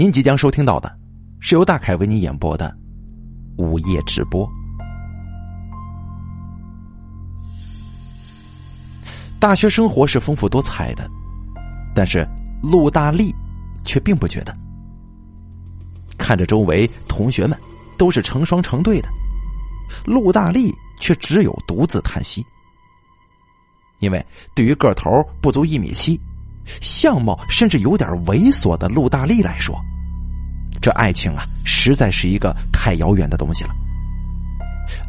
您即将收听到的是由大凯为你演播的午夜直播。大学生活是丰富多彩的，但是陆大力却并不觉得。看着周围同学们都是成双成对的，陆大力却只有独自叹息。因为对于个头不足一米七。相貌甚至有点猥琐的陆大力来说，这爱情啊，实在是一个太遥远的东西了。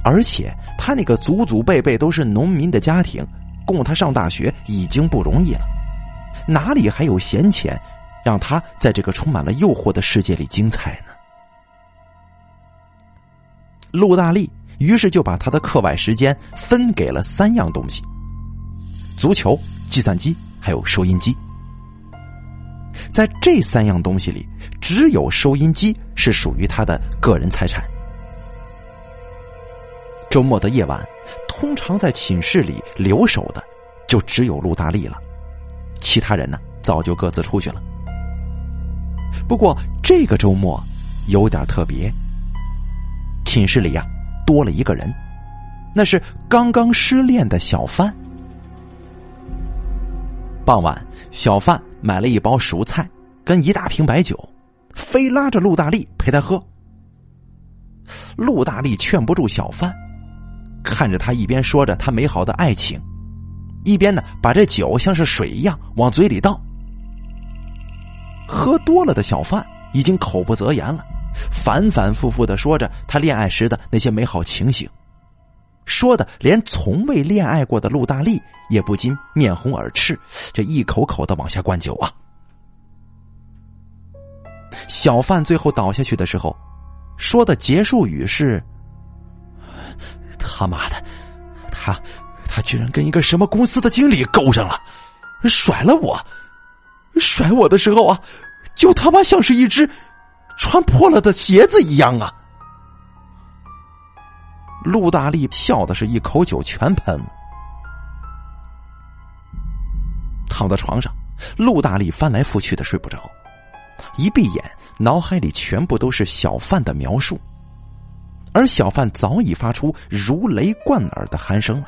而且他那个祖祖辈辈都是农民的家庭，供他上大学已经不容易了，哪里还有闲钱让他在这个充满了诱惑的世界里精彩呢？陆大力于是就把他的课外时间分给了三样东西：足球、计算机。还有收音机，在这三样东西里，只有收音机是属于他的个人财产。周末的夜晚，通常在寝室里留守的就只有陆大力了，其他人呢早就各自出去了。不过这个周末有点特别，寝室里呀多了一个人，那是刚刚失恋的小范。傍晚，小范买了一包熟菜跟一大瓶白酒，非拉着陆大力陪他喝。陆大力劝不住小范，看着他一边说着他美好的爱情，一边呢把这酒像是水一样往嘴里倒。喝多了的小范已经口不择言了，反反复复的说着他恋爱时的那些美好情形。说的连从未恋爱过的陆大力也不禁面红耳赤，这一口口的往下灌酒啊！小范最后倒下去的时候，说的结束语是：“他妈的，他他居然跟一个什么公司的经理勾上了，甩了我，甩我的时候啊，就他妈像是一只穿破了的鞋子一样啊！”陆大力笑的是一口酒全喷了，躺在床上，陆大力翻来覆去的睡不着，一闭眼，脑海里全部都是小范的描述，而小范早已发出如雷贯耳的鼾声了。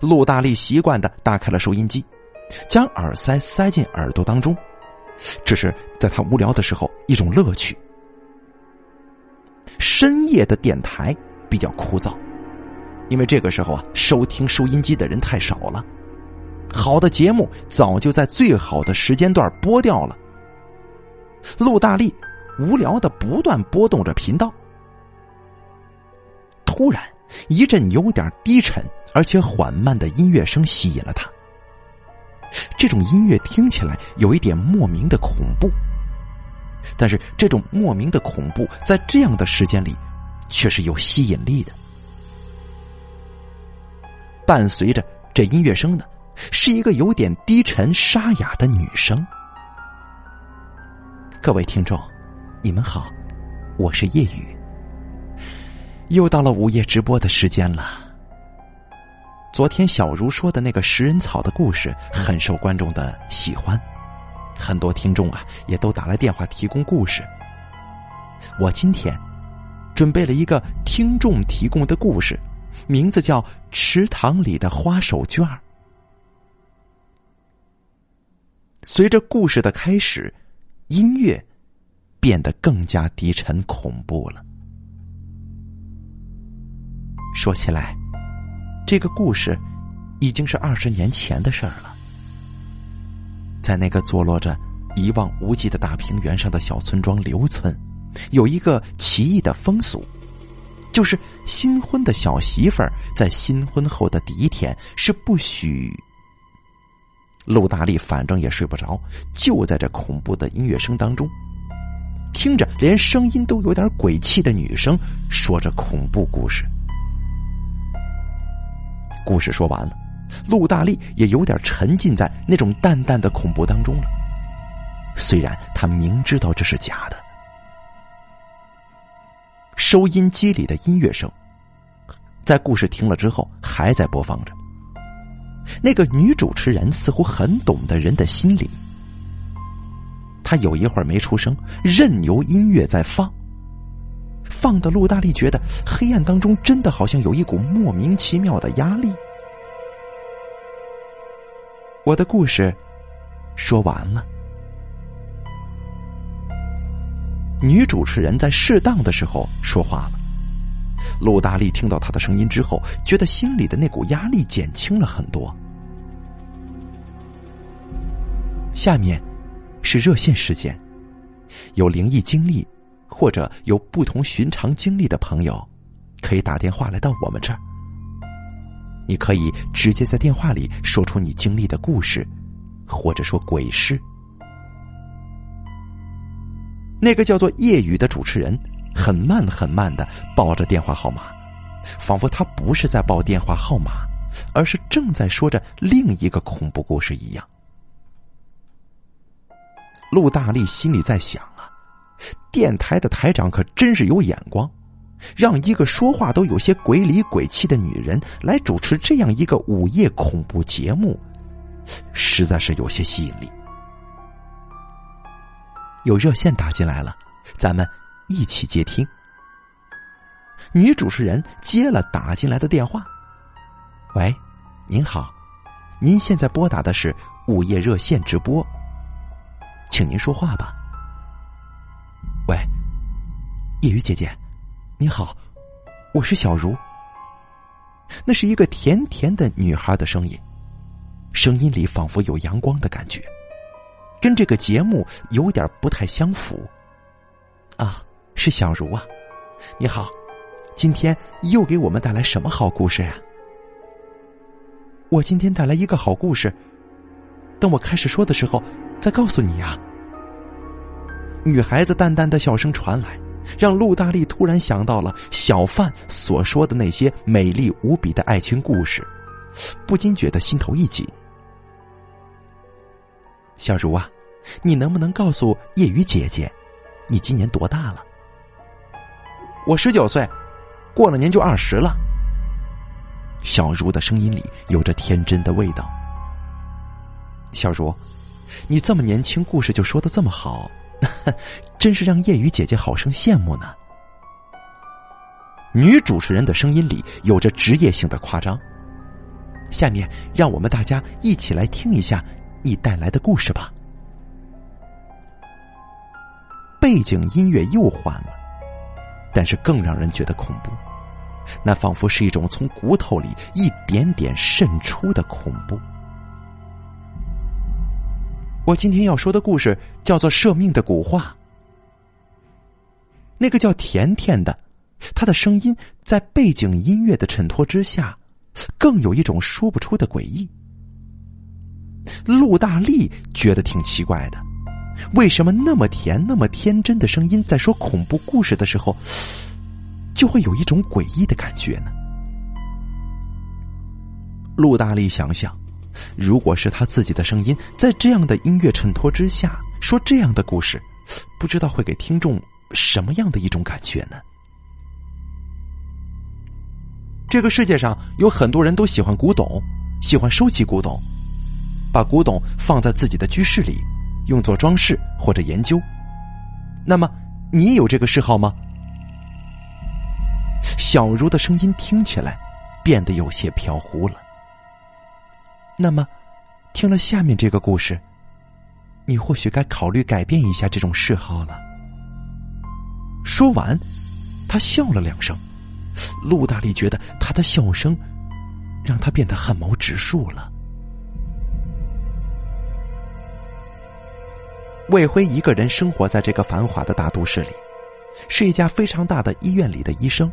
陆大力习惯的打开了收音机，将耳塞塞进耳朵当中，这是在他无聊的时候一种乐趣。深夜的电台比较枯燥，因为这个时候啊，收听收音机的人太少了，好的节目早就在最好的时间段播掉了。陆大力无聊的不断拨动着频道，突然一阵有点低沉而且缓慢的音乐声吸引了他。这种音乐听起来有一点莫名的恐怖。但是这种莫名的恐怖，在这样的时间里，却是有吸引力的。伴随着这音乐声的，是一个有点低沉沙哑的女声。各位听众，你们好，我是夜雨。又到了午夜直播的时间了。昨天小茹说的那个食人草的故事，很受观众的喜欢。很多听众啊，也都打来电话提供故事。我今天准备了一个听众提供的故事，名字叫《池塘里的花手绢儿》。随着故事的开始，音乐变得更加低沉恐怖了。说起来，这个故事已经是二十年前的事儿了。在那个坐落着一望无际的大平原上的小村庄刘村，有一个奇异的风俗，就是新婚的小媳妇儿在新婚后的第一天是不许。陆大力反正也睡不着，就在这恐怖的音乐声当中，听着连声音都有点鬼气的女生说着恐怖故事。故事说完了。陆大力也有点沉浸在那种淡淡的恐怖当中了，虽然他明知道这是假的。收音机里的音乐声，在故事停了之后还在播放着。那个女主持人似乎很懂得人的心理，他有一会儿没出声，任由音乐在放。放的陆大力觉得黑暗当中真的好像有一股莫名其妙的压力。我的故事说完了。女主持人在适当的时候说话了。陆大力听到她的声音之后，觉得心里的那股压力减轻了很多。下面是热线时间，有灵异经历或者有不同寻常经历的朋友，可以打电话来到我们这儿。你可以直接在电话里说出你经历的故事，或者说鬼事。那个叫做夜雨的主持人，很慢很慢的报着电话号码，仿佛他不是在报电话号码，而是正在说着另一个恐怖故事一样。陆大力心里在想啊，电台的台长可真是有眼光，让一个说话都有些鬼里鬼气的女人来主持这样一个午夜恐怖节目，实在是有些吸引力。有热线打进来了，咱们一起接听。女主持人接了打进来的电话：“喂，您好，您现在拨打的是午夜热线直播，请您说话吧。”“喂，叶雨姐姐，你好，我是小茹。”那是一个甜甜的女孩的声音，声音里仿佛有阳光的感觉。跟这个节目有点不太相符，啊，是小茹啊，你好，今天又给我们带来什么好故事呀？我今天带来一个好故事，等我开始说的时候再告诉你呀。女孩子淡淡的笑声传来，让陆大力突然想到了小范所说的那些美丽无比的爱情故事，不禁觉得心头一紧。小茹啊，你能不能告诉叶雨姐姐，你今年多大了？我十九岁，过了年就二十了。小茹的声音里有着天真的味道。小茹，你这么年轻，故事就说的这么好，真是让夜雨姐姐好生羡慕呢。女主持人的声音里有着职业性的夸张。下面让我们大家一起来听一下。你带来的故事吧。背景音乐又换了，但是更让人觉得恐怖。那仿佛是一种从骨头里一点点渗出的恐怖。我今天要说的故事叫做《舍命的古话》。那个叫甜甜的，她的声音在背景音乐的衬托之下，更有一种说不出的诡异。陆大力觉得挺奇怪的，为什么那么甜、那么天真的声音，在说恐怖故事的时候，就会有一种诡异的感觉呢？陆大力想想，如果是他自己的声音，在这样的音乐衬托之下说这样的故事，不知道会给听众什么样的一种感觉呢？这个世界上有很多人都喜欢古董，喜欢收集古董。把古董放在自己的居室里，用作装饰或者研究。那么，你有这个嗜好吗？小茹的声音听起来变得有些飘忽了。那么，听了下面这个故事，你或许该考虑改变一下这种嗜好了。说完，他笑了两声。陆大力觉得他的笑声让他变得汗毛直竖了。魏辉一个人生活在这个繁华的大都市里，是一家非常大的医院里的医生。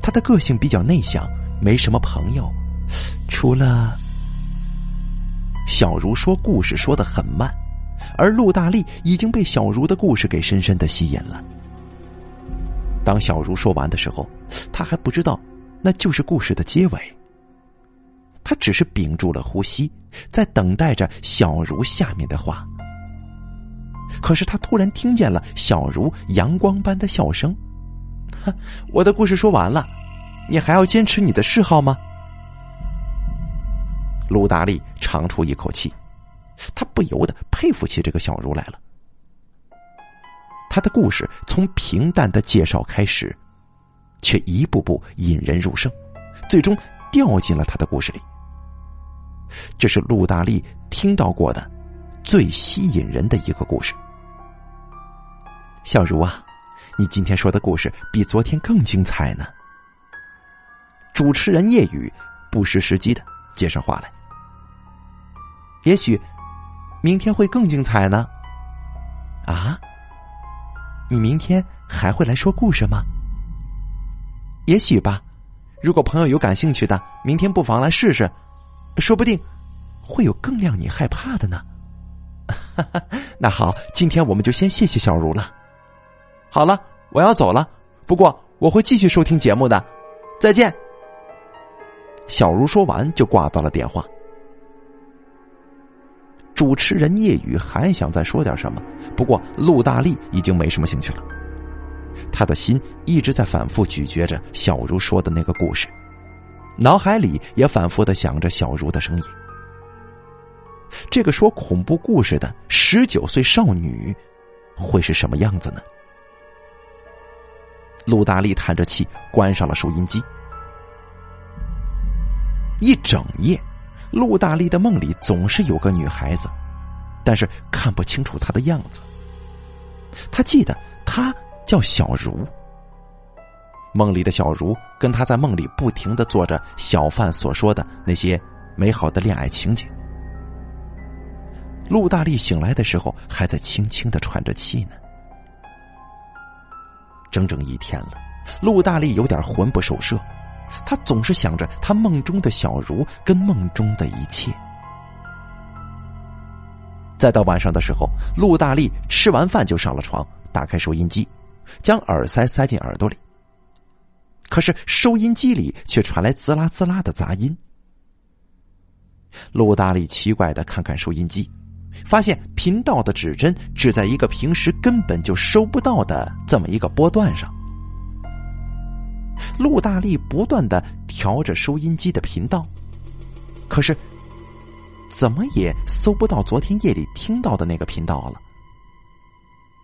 他的个性比较内向，没什么朋友，除了小茹说故事说的很慢，而陆大力已经被小茹的故事给深深的吸引了。当小茹说完的时候，他还不知道那就是故事的结尾。他只是屏住了呼吸，在等待着小茹下面的话。可是他突然听见了小茹阳光般的笑声，哼我的故事说完了，你还要坚持你的嗜好吗？陆大力长出一口气，他不由得佩服起这个小茹来了。他的故事从平淡的介绍开始，却一步步引人入胜，最终掉进了他的故事里。这是陆大力听到过的最吸引人的一个故事。小茹啊，你今天说的故事比昨天更精彩呢。主持人夜雨不失时机的接上话来。也许明天会更精彩呢。啊？你明天还会来说故事吗？也许吧。如果朋友有感兴趣的，明天不妨来试试，说不定会有更让你害怕的呢。那好，今天我们就先谢谢小茹了。好了，我要走了。不过我会继续收听节目的，再见。小茹说完就挂断了电话。主持人叶雨还想再说点什么，不过陆大力已经没什么兴趣了。他的心一直在反复咀嚼着小茹说的那个故事，脑海里也反复的想着小茹的声音。这个说恐怖故事的十九岁少女，会是什么样子呢？陆大力叹着气，关上了收音机。一整夜，陆大力的梦里总是有个女孩子，但是看不清楚她的样子。他记得她叫小茹。梦里的小茹跟他在梦里不停的做着小贩所说的那些美好的恋爱情景。陆大力醒来的时候，还在轻轻的喘着气呢。整整一天了，陆大力有点魂不守舍，他总是想着他梦中的小茹跟梦中的一切。再到晚上的时候，陆大力吃完饭就上了床，打开收音机，将耳塞塞进耳朵里。可是收音机里却传来滋啦滋啦的杂音。陆大力奇怪的看看收音机。发现频道的指针指在一个平时根本就收不到的这么一个波段上。陆大力不断的调着收音机的频道，可是怎么也搜不到昨天夜里听到的那个频道了。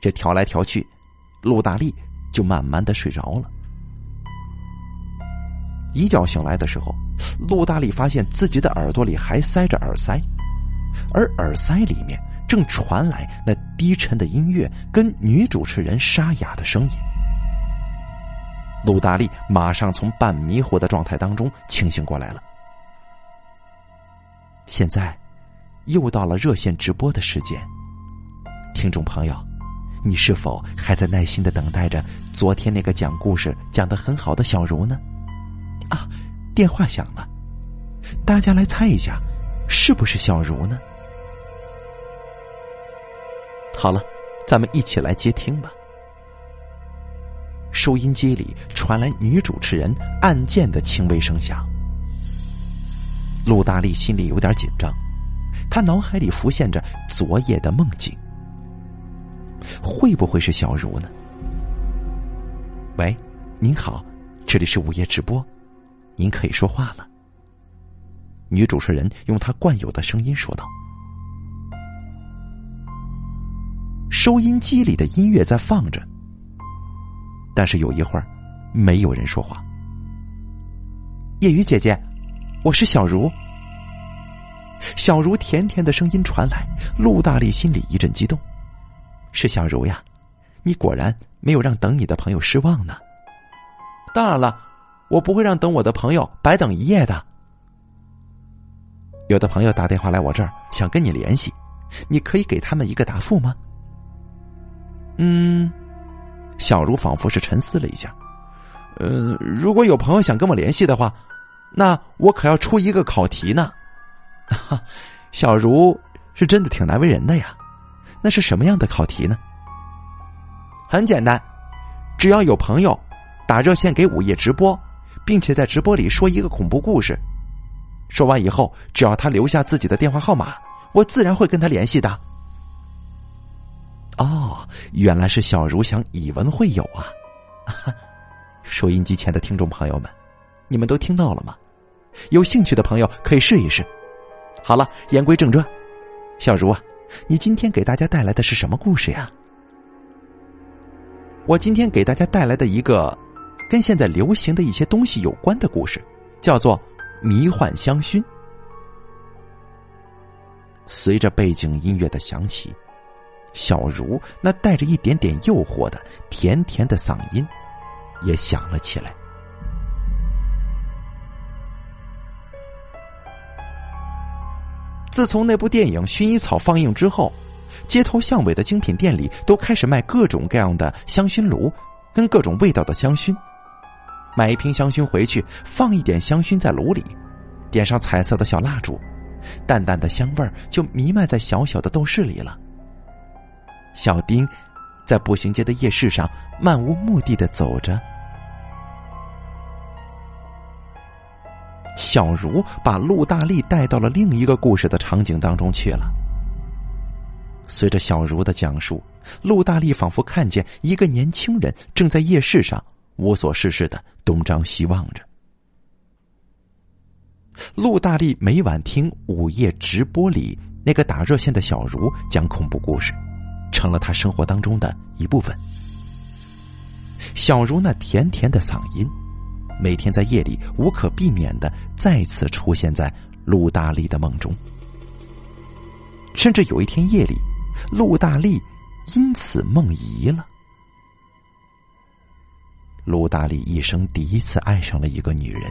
这调来调去，陆大力就慢慢的睡着了。一觉醒来的时候，陆大力发现自己的耳朵里还塞着耳塞。而耳塞里面正传来那低沉的音乐跟女主持人沙哑的声音。陆大力马上从半迷糊的状态当中清醒过来了。现在，又到了热线直播的时间。听众朋友，你是否还在耐心的等待着昨天那个讲故事讲的很好的小茹呢？啊，电话响了，大家来猜一下。是不是小茹呢？好了，咱们一起来接听吧。收音机里传来女主持人按键的轻微声响。陆大力心里有点紧张，他脑海里浮现着昨夜的梦境，会不会是小茹呢？喂，您好，这里是午夜直播，您可以说话了。女主持人用她惯有的声音说道：“收音机里的音乐在放着，但是有一会儿没有人说话。”叶雨姐姐，我是小茹。小茹甜甜的声音传来，陆大力心里一阵激动：“是小茹呀，你果然没有让等你的朋友失望呢。”当然了，我不会让等我的朋友白等一夜的。有的朋友打电话来我这儿，想跟你联系，你可以给他们一个答复吗？嗯，小茹仿佛是沉思了一下，呃，如果有朋友想跟我联系的话，那我可要出一个考题呢。哈，小茹是真的挺难为人的呀。那是什么样的考题呢？很简单，只要有朋友打热线给午夜直播，并且在直播里说一个恐怖故事。说完以后，只要他留下自己的电话号码，我自然会跟他联系的。哦，原来是小茹想以文会友啊！收音机前的听众朋友们，你们都听到了吗？有兴趣的朋友可以试一试。好了，言归正传，小茹啊，你今天给大家带来的是什么故事呀？我今天给大家带来的一个跟现在流行的一些东西有关的故事，叫做《迷幻香薰》。随着背景音乐的响起，小茹那带着一点点诱惑的甜甜的嗓音也响了起来。自从那部电影《薰衣草》放映之后，街头巷尾的精品店里都开始卖各种各样的香薰炉，跟各种味道的香薰。买一瓶香薰回去，放一点香薰在炉里，点上彩色的小蜡烛。淡淡的香味儿就弥漫在小小的斗室里了。小丁在步行街的夜市上漫无目的的走着，小茹把陆大力带到了另一个故事的场景当中去了。随着小茹的讲述，陆大力仿佛看见一个年轻人正在夜市上无所事事的东张西望着。陆大力每晚听午夜直播里那个打热线的小茹讲恐怖故事，成了他生活当中的一部分。小茹那甜甜的嗓音，每天在夜里无可避免的再次出现在陆大力的梦中。甚至有一天夜里，陆大力因此梦遗了。陆大力一生第一次爱上了一个女人，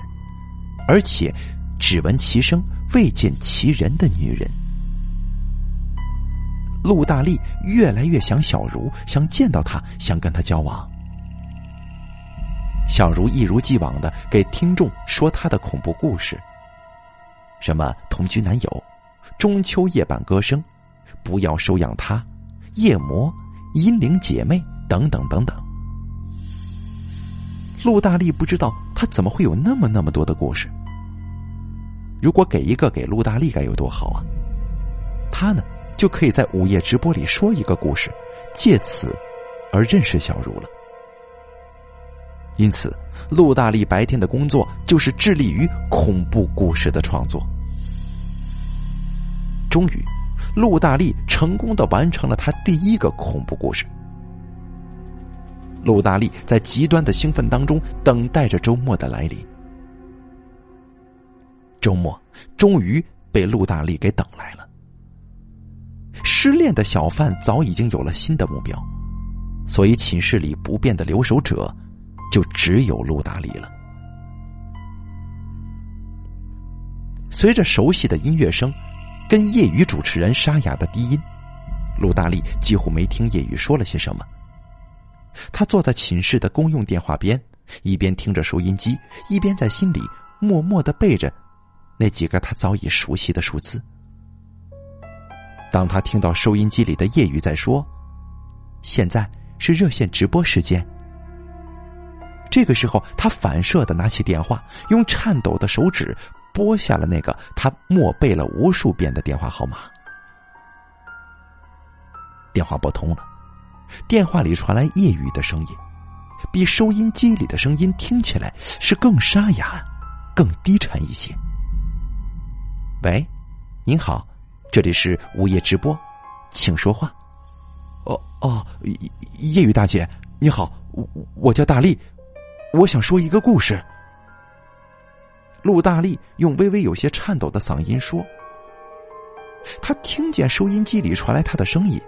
而且。只闻其声未见其人的女人，陆大力越来越想小茹，想见到她，想跟她交往。小茹一如既往的给听众说她的恐怖故事，什么同居男友、中秋夜半歌声、不要收养他、夜魔、阴灵姐妹等等等等。陆大力不知道他怎么会有那么那么多的故事。如果给一个给陆大力该有多好啊！他呢，就可以在午夜直播里说一个故事，借此而认识小茹了。因此，陆大力白天的工作就是致力于恐怖故事的创作。终于，陆大力成功的完成了他第一个恐怖故事。陆大力在极端的兴奋当中等待着周末的来临。周末终于被陆大力给等来了。失恋的小范早已经有了新的目标，所以寝室里不变的留守者就只有陆大力了。随着熟悉的音乐声，跟业余主持人沙哑的低音，陆大力几乎没听叶雨说了些什么。他坐在寝室的公用电话边，一边听着收音机，一边在心里默默的背着。那几个他早已熟悉的数字。当他听到收音机里的夜雨在说：“现在是热线直播时间。”这个时候，他反射的拿起电话，用颤抖的手指拨下了那个他默背了无数遍的电话号码。电话拨通了，电话里传来夜雨的声音，比收音机里的声音听起来是更沙哑、更低沉一些。喂，您好，这里是午夜直播，请说话。哦哦，夜雨大姐，你好，我我叫大力，我想说一个故事。陆大力用微微有些颤抖的嗓音说：“他听见收音机里传来他的声音，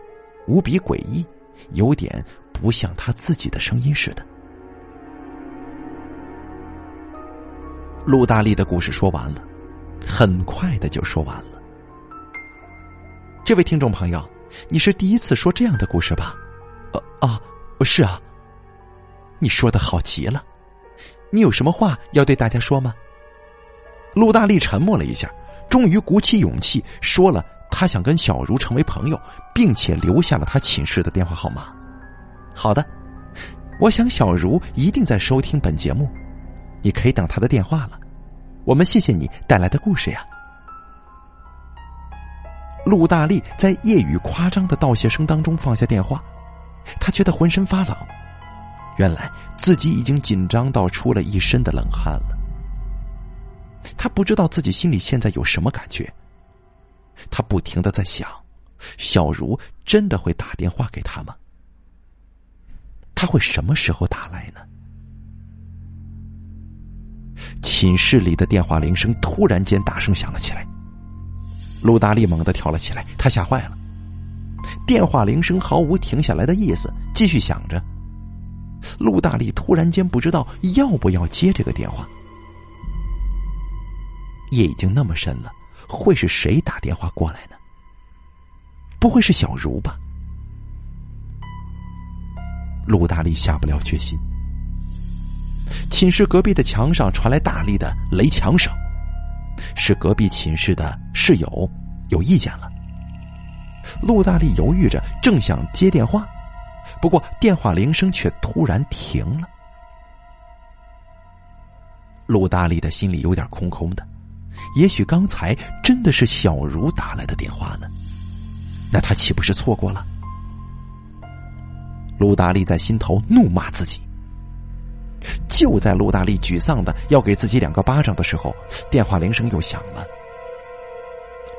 无比诡异，有点不像他自己的声音似的。”陆大力的故事说完了。很快的就说完了。这位听众朋友，你是第一次说这样的故事吧？呃啊，是啊。你说的好极了，你有什么话要对大家说吗？陆大力沉默了一下，终于鼓起勇气说了，他想跟小茹成为朋友，并且留下了他寝室的电话号码。好的，我想小茹一定在收听本节目，你可以等他的电话了。我们谢谢你带来的故事呀。陆大力在夜雨夸张的道谢声当中放下电话，他觉得浑身发冷，原来自己已经紧张到出了一身的冷汗了。他不知道自己心里现在有什么感觉，他不停的在想，小茹真的会打电话给他吗？他会什么时候打来呢？寝室里的电话铃声突然间大声响了起来。陆大力猛地跳了起来，他吓坏了。电话铃声毫无停下来的意思，继续响着。陆大力突然间不知道要不要接这个电话。夜已经那么深了，会是谁打电话过来呢？不会是小茹吧？陆大力下不了决心。寝室隔壁的墙上传来大力的雷墙声，是隔壁寝室的室友有意见了。陆大力犹豫着，正想接电话，不过电话铃声却突然停了。陆大力的心里有点空空的，也许刚才真的是小茹打来的电话呢，那他岂不是错过了？陆大力在心头怒骂自己。就在陆大力沮丧的要给自己两个巴掌的时候，电话铃声又响了。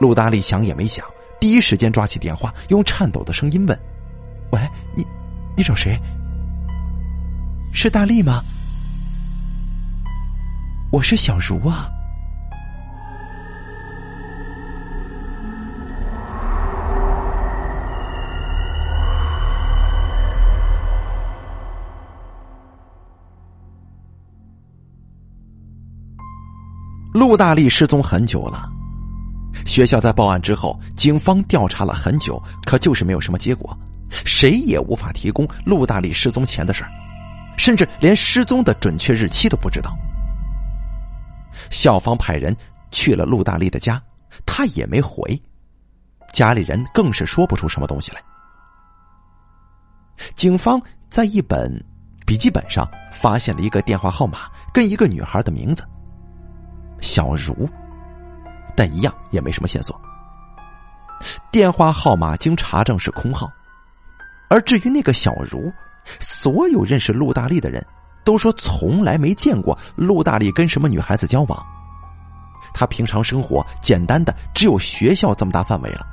陆大力想也没想。第一时间抓起电话，用颤抖的声音问：“喂，你，你找谁？是大力吗？我是小茹啊。”陆大力失踪很久了。学校在报案之后，警方调查了很久，可就是没有什么结果，谁也无法提供陆大力失踪前的事儿，甚至连失踪的准确日期都不知道。校方派人去了陆大力的家，他也没回，家里人更是说不出什么东西来。警方在一本笔记本上发现了一个电话号码跟一个女孩的名字，小茹。但一样也没什么线索。电话号码经查证是空号，而至于那个小茹，所有认识陆大力的人都说从来没见过陆大力跟什么女孩子交往。他平常生活简单的只有学校这么大范围了。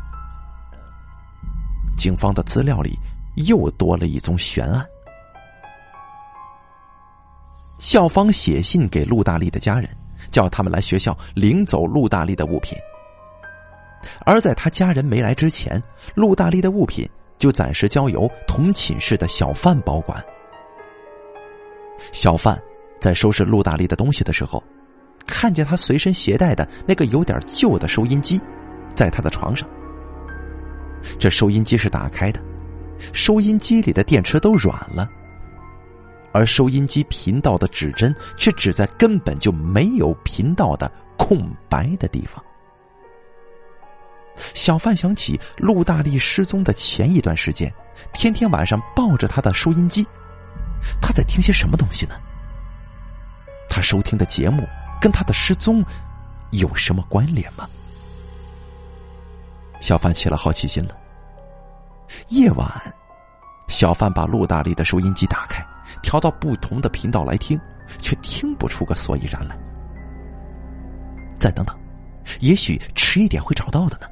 警方的资料里又多了一宗悬案。校方写信给陆大力的家人。叫他们来学校领走陆大力的物品，而在他家人没来之前，陆大力的物品就暂时交由同寝室的小范保管。小范在收拾陆大力的东西的时候，看见他随身携带的那个有点旧的收音机，在他的床上。这收音机是打开的，收音机里的电池都软了。而收音机频道的指针却指在根本就没有频道的空白的地方。小范想起陆大力失踪的前一段时间，天天晚上抱着他的收音机，他在听些什么东西呢？他收听的节目跟他的失踪有什么关联吗？小范起了好奇心了。夜晚，小范把陆大力的收音机打开。调到不同的频道来听，却听不出个所以然来。再等等，也许迟一点会找到的呢。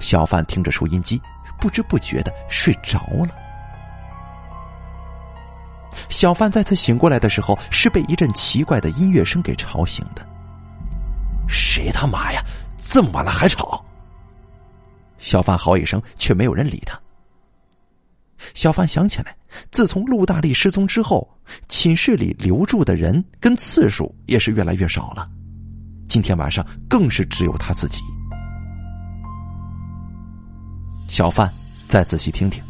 小范听着收音机，不知不觉的睡着了。小范再次醒过来的时候，是被一阵奇怪的音乐声给吵醒的。谁他妈呀，这么晚了还吵！小范嚎一声，却没有人理他。小范想起来，自从陆大力失踪之后，寝室里留住的人跟次数也是越来越少了。今天晚上更是只有他自己。小范再仔细听听，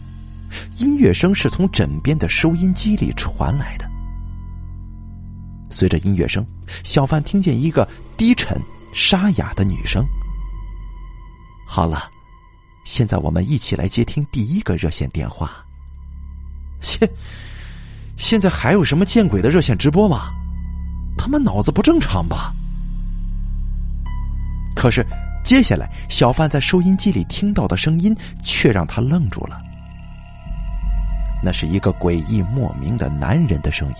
音乐声是从枕边的收音机里传来的。随着音乐声，小范听见一个低沉沙哑的女声：“好了，现在我们一起来接听第一个热线电话。”现现在还有什么见鬼的热线直播吗？他们脑子不正常吧？可是接下来，小范在收音机里听到的声音却让他愣住了。那是一个诡异莫名的男人的声音。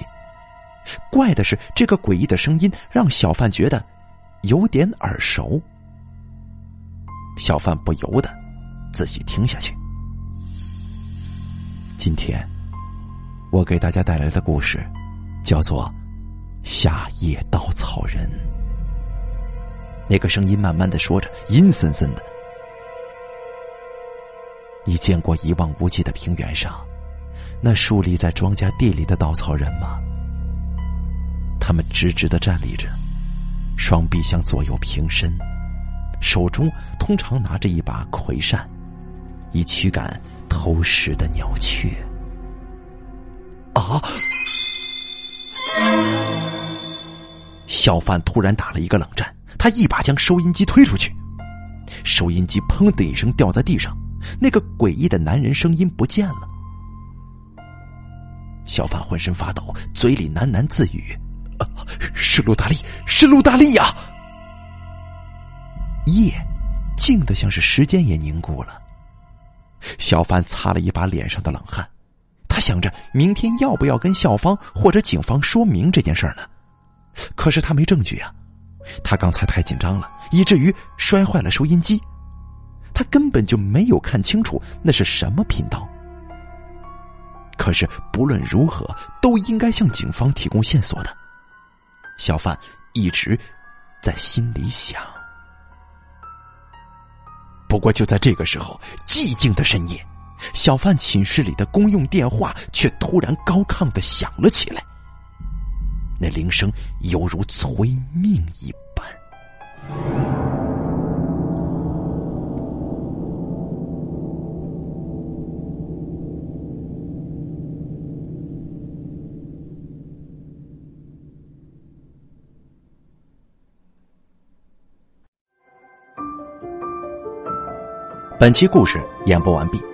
怪的是，这个诡异的声音让小范觉得有点耳熟。小范不由得仔细听下去。今天，我给大家带来的故事，叫做《夏夜稻草人》。那个声音慢慢的说着，阴森森的。你见过一望无际的平原上，那竖立在庄稼地里的稻草人吗？他们直直的站立着，双臂向左右平伸，手中通常拿着一把葵扇，以驱赶偷食的鸟雀。啊！小贩突然打了一个冷战，他一把将收音机推出去，收音机砰的一声掉在地上。那个诡异的男人声音不见了，小贩浑身发抖，嘴里喃喃自语：“是陆大力，是陆大力呀！”夜静的像是时间也凝固了。小贩擦了一把脸上的冷汗，他想着明天要不要跟校方或者警方说明这件事呢？可是他没证据啊，他刚才太紧张了，以至于摔坏了收音机。他根本就没有看清楚那是什么频道。可是不论如何，都应该向警方提供线索的。小贩一直在心里想。不过就在这个时候，寂静的深夜，小贩寝室里的公用电话却突然高亢的响了起来。那铃声犹如催命一般。本期故事演播完毕。